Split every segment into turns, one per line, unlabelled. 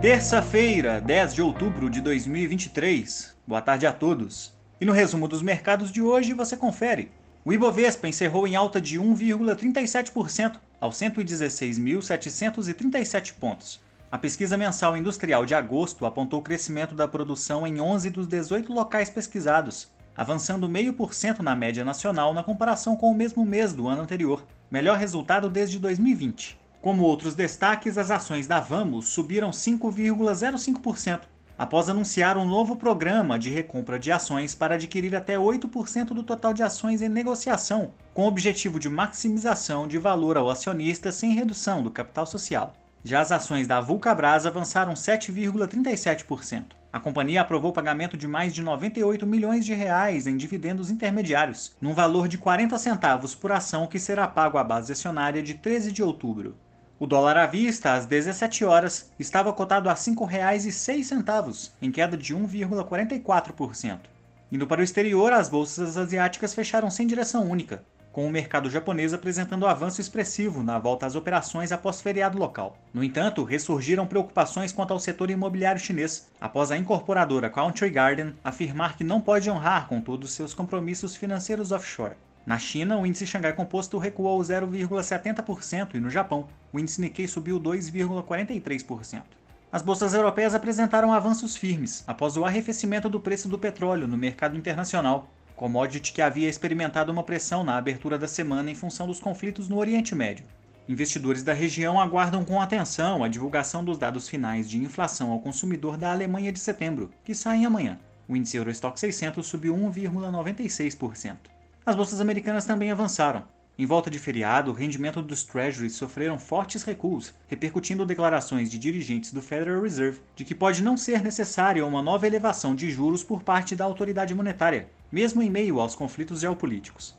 Terça-feira, 10 de outubro de 2023. Boa tarde a todos. E no resumo dos mercados de hoje você confere. O Ibovespa encerrou em alta de 1,37% aos 116.737 pontos. A pesquisa mensal industrial de agosto apontou o crescimento da produção em 11 dos 18 locais pesquisados, avançando 0,5% na média nacional na comparação com o mesmo mês do ano anterior, melhor resultado desde 2020. Como outros destaques, as ações da Vamos subiram 5,05%, após anunciar um novo programa de recompra de ações para adquirir até 8% do total de ações em negociação, com o objetivo de maximização de valor ao acionista sem redução do capital social. Já as ações da Vulcabras avançaram 7,37%. A companhia aprovou o pagamento de mais de 98 milhões de reais em dividendos intermediários, num valor de 40 centavos por ação que será pago à base acionária de 13 de outubro. O dólar à vista, às 17 horas, estava cotado a R$ 5,06, em queda de 1,44%. Indo para o exterior, as bolsas asiáticas fecharam sem direção única, com o mercado japonês apresentando avanço expressivo na volta às operações após feriado local. No entanto, ressurgiram preocupações quanto ao setor imobiliário chinês, após a incorporadora Country Garden afirmar que não pode honrar com todos seus compromissos financeiros offshore. Na China, o índice Xangai Composto recuou 0,70% e no Japão, o índice Nikkei subiu 2,43%. As bolsas europeias apresentaram avanços firmes após o arrefecimento do preço do petróleo no mercado internacional, commodity que havia experimentado uma pressão na abertura da semana em função dos conflitos no Oriente Médio. Investidores da região aguardam com atenção a divulgação dos dados finais de inflação ao consumidor da Alemanha de setembro, que saem amanhã. O índice Eurostock 600 subiu 1,96%. As bolsas americanas também avançaram. Em volta de feriado, o rendimento dos Treasuries sofreram fortes recuos, repercutindo declarações de dirigentes do Federal Reserve de que pode não ser necessária uma nova elevação de juros por parte da autoridade monetária, mesmo em meio aos conflitos geopolíticos.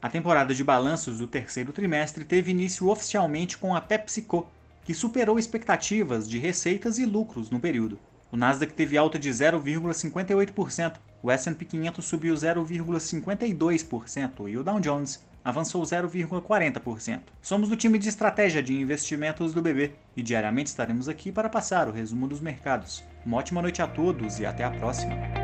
A temporada de balanços do terceiro trimestre teve início oficialmente com a PepsiCo, que superou expectativas de receitas e lucros no período. O Nasdaq teve alta de 0,58%, o S&P 500 subiu 0,52% e o Dow Jones avançou 0,40%. Somos do time de estratégia de investimentos do BB e diariamente estaremos aqui para passar o resumo dos mercados. Uma ótima noite a todos e até a próxima.